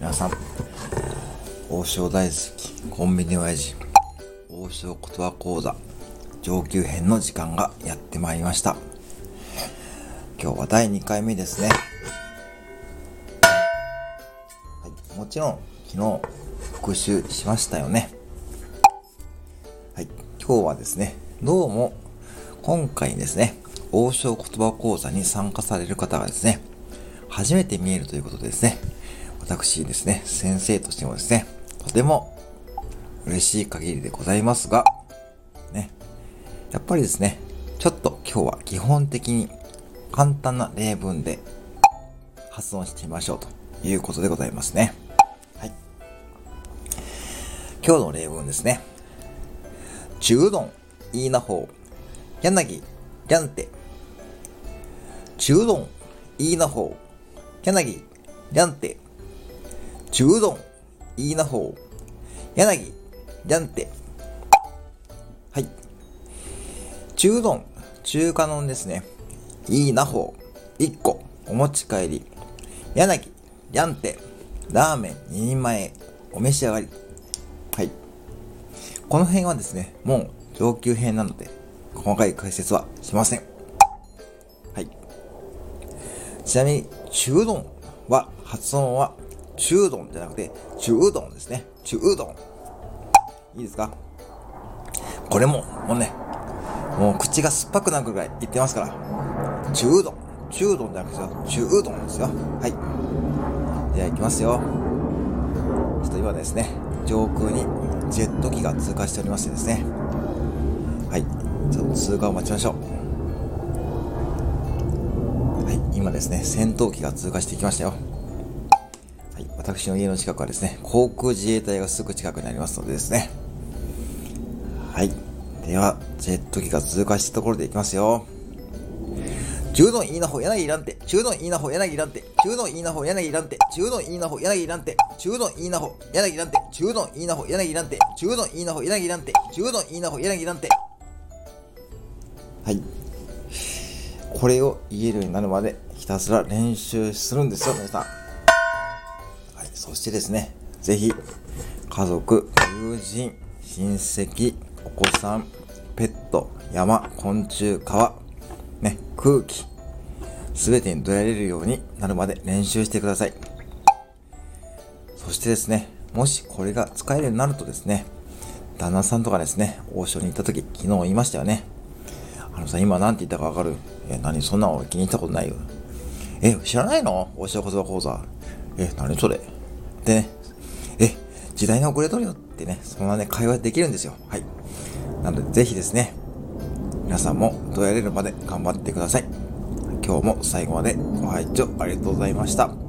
皆さん王将大好きコンビニ親父王将言葉講座上級編の時間がやってまいりました。今日は第2回目ですね、はい、もちろん昨日復習しましたよね。はい今日はですねどうも今回ですね王将言葉講座に参加される方がですね初めて見えるということですね。私ですね、先生としてもですね、とても嬉しい限りでございますが、ね、やっぱりですね、ちょっと今日は基本的に簡単な例文で発音してみましょうということでございますね。はい。今日の例文ですね。中丼、いいなほう、柳、りゃんて。中丼、いいなほう、柳、りゃんて。中丼、いいなほう、柳、りゃんて。はい。中丼、中華丼ですね。いいなほう、1個、お持ち帰り。柳、りゃんて、ラーメン2人前、お召し上がり。はい。この辺はですね、もう上級編なので、細かい解説はしません。はい。ちなみに、中丼は、発音は中丼じゃなくて、中丼ですね。中丼。いいですか？これも、もうね、もう口が酸っぱくなるぐらい言ってますから。中丼。中丼じゃなくて、中丼ですよ。はい。では行きますよ。ちょっと今ですね、上空にジェット機が通過しておりましてですね。はい。ちょっと通過を待ちましょう。はい。今ですね、戦闘機が通過していきましたよ。私の家の近くはですね、航空自衛隊がすぐ近くにありますのでですね。はい。では、ジェット機が通過したところでいきますよ。中丼いいなほ柳いらんて、中丼いいなほ柳いらんて、中丼いいなほ柳いらんて、中丼いいなほ柳いらんて、中丼いいなほ柳いらんて、中丼いいなほ柳いらんて、中丼いいなほ柳いらんて、中丼いいなほ柳いらんて。はい。これを言えるようになるまでひたすら練習するんですよ、皆さん。そしてですね、ぜひ、家族、友人、親戚、お子さん、ペット、山、昆虫、川、ね、空気、すべてにどやれるようになるまで練習してください。そしてですね、もしこれが使えるようになるとですね、旦那さんとかですね、王将に行った時、昨日言いましたよね。あのさ、今何て言ったかわかる？え、何？そんなの気に入ったことないよ。え、知らないの？王将言葉講座。え、何それ？でね、え、時代の遅れとるよってね、そんなね、会話できるんですよ。はい。なので、ぜひですね、皆さんもどうやれるまで頑張ってください。今日も最後までご拝聴ありがとうございました。